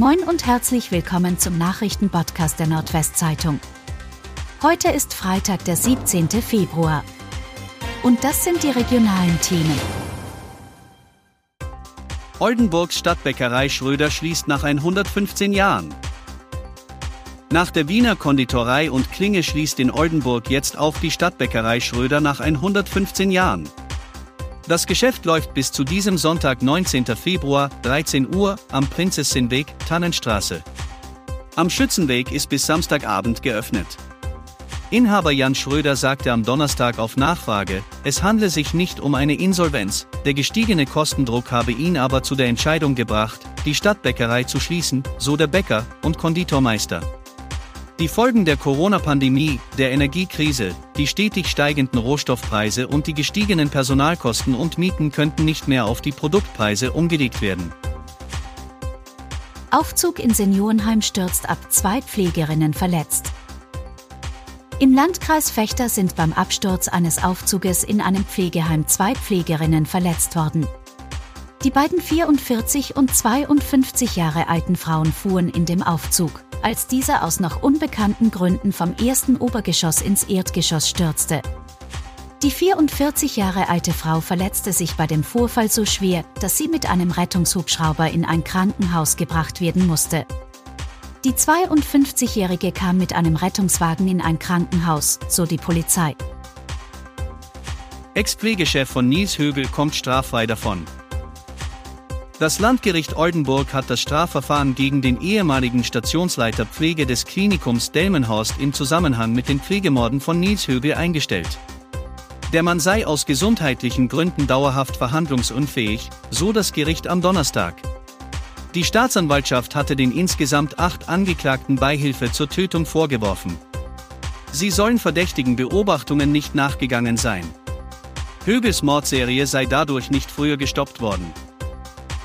Moin und herzlich willkommen zum Nachrichtenpodcast der Nordwestzeitung. Heute ist Freitag, der 17. Februar. Und das sind die regionalen Themen. Oldenburgs Stadtbäckerei Schröder schließt nach 115 Jahren. Nach der Wiener Konditorei und Klinge schließt in Oldenburg jetzt auch die Stadtbäckerei Schröder nach 115 Jahren. Das Geschäft läuft bis zu diesem Sonntag, 19. Februar, 13 Uhr, am Prinzessinweg, Tannenstraße. Am Schützenweg ist bis Samstagabend geöffnet. Inhaber Jan Schröder sagte am Donnerstag auf Nachfrage, es handle sich nicht um eine Insolvenz, der gestiegene Kostendruck habe ihn aber zu der Entscheidung gebracht, die Stadtbäckerei zu schließen, so der Bäcker und Konditormeister. Die Folgen der Corona-Pandemie, der Energiekrise, die stetig steigenden Rohstoffpreise und die gestiegenen Personalkosten und Mieten könnten nicht mehr auf die Produktpreise umgelegt werden. Aufzug in Seniorenheim stürzt ab, zwei Pflegerinnen verletzt. Im Landkreis Fechter sind beim Absturz eines Aufzuges in einem Pflegeheim zwei Pflegerinnen verletzt worden. Die beiden 44 und 52 Jahre alten Frauen fuhren in dem Aufzug als dieser aus noch unbekannten Gründen vom ersten Obergeschoss ins Erdgeschoss stürzte. Die 44 Jahre alte Frau verletzte sich bei dem Vorfall so schwer, dass sie mit einem Rettungshubschrauber in ein Krankenhaus gebracht werden musste. Die 52-Jährige kam mit einem Rettungswagen in ein Krankenhaus, so die Polizei. Ex-Pflegechef von Nils Högel kommt straffrei davon. Das Landgericht Oldenburg hat das Strafverfahren gegen den ehemaligen Stationsleiter Pflege des Klinikums Delmenhorst im Zusammenhang mit den Pflegemorden von Nils Högel eingestellt. Der Mann sei aus gesundheitlichen Gründen dauerhaft verhandlungsunfähig, so das Gericht am Donnerstag. Die Staatsanwaltschaft hatte den insgesamt acht Angeklagten Beihilfe zur Tötung vorgeworfen. Sie sollen verdächtigen Beobachtungen nicht nachgegangen sein. Högels Mordserie sei dadurch nicht früher gestoppt worden.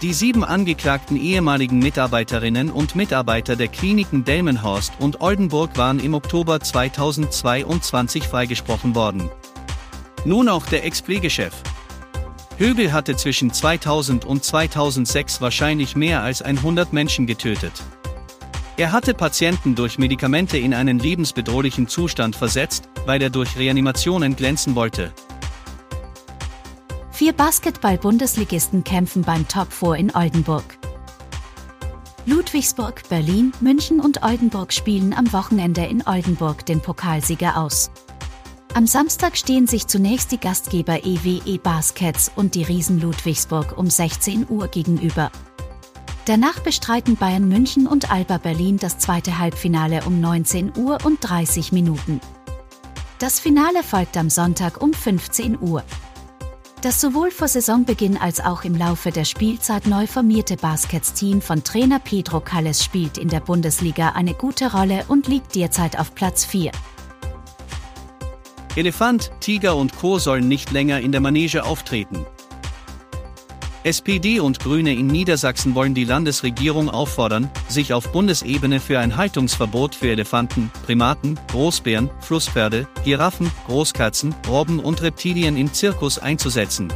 Die sieben angeklagten ehemaligen Mitarbeiterinnen und Mitarbeiter der Kliniken Delmenhorst und Oldenburg waren im Oktober 2022 freigesprochen worden. Nun auch der Ex-Pflegechef. Högel hatte zwischen 2000 und 2006 wahrscheinlich mehr als 100 Menschen getötet. Er hatte Patienten durch Medikamente in einen lebensbedrohlichen Zustand versetzt, weil er durch Reanimationen glänzen wollte. Vier Basketball-Bundesligisten kämpfen beim Top 4 in Oldenburg. Ludwigsburg, Berlin, München und Oldenburg spielen am Wochenende in Oldenburg den Pokalsieger aus. Am Samstag stehen sich zunächst die Gastgeber EWE Baskets und die Riesen Ludwigsburg um 16 Uhr gegenüber. Danach bestreiten Bayern München und Alba Berlin das zweite Halbfinale um 19 Uhr und 30 Minuten. Das Finale folgt am Sonntag um 15 Uhr. Das sowohl vor Saisonbeginn als auch im Laufe der Spielzeit neu formierte Baskets-Team von Trainer Pedro Calles spielt in der Bundesliga eine gute Rolle und liegt derzeit auf Platz 4. Elefant, Tiger und Co. sollen nicht länger in der Manege auftreten. SPD und Grüne in Niedersachsen wollen die Landesregierung auffordern, sich auf Bundesebene für ein Haltungsverbot für Elefanten, Primaten, Großbären, Flusspferde, Giraffen, Großkatzen, Robben und Reptilien im Zirkus einzusetzen.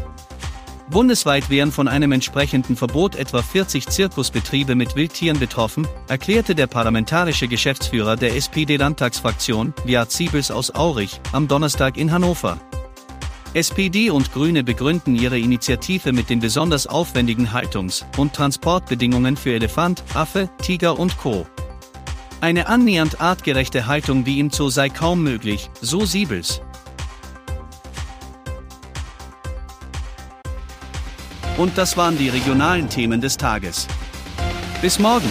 Bundesweit wären von einem entsprechenden Verbot etwa 40 Zirkusbetriebe mit Wildtieren betroffen, erklärte der parlamentarische Geschäftsführer der SPD-Landtagsfraktion, Viat Siebels aus Aurich, am Donnerstag in Hannover. SPD und Grüne begründen ihre Initiative mit den besonders aufwendigen Haltungs- und Transportbedingungen für Elefant, Affe, Tiger und Co. Eine annähernd artgerechte Haltung wie im Zoo sei kaum möglich, so Siebels. Und das waren die regionalen Themen des Tages. Bis morgen!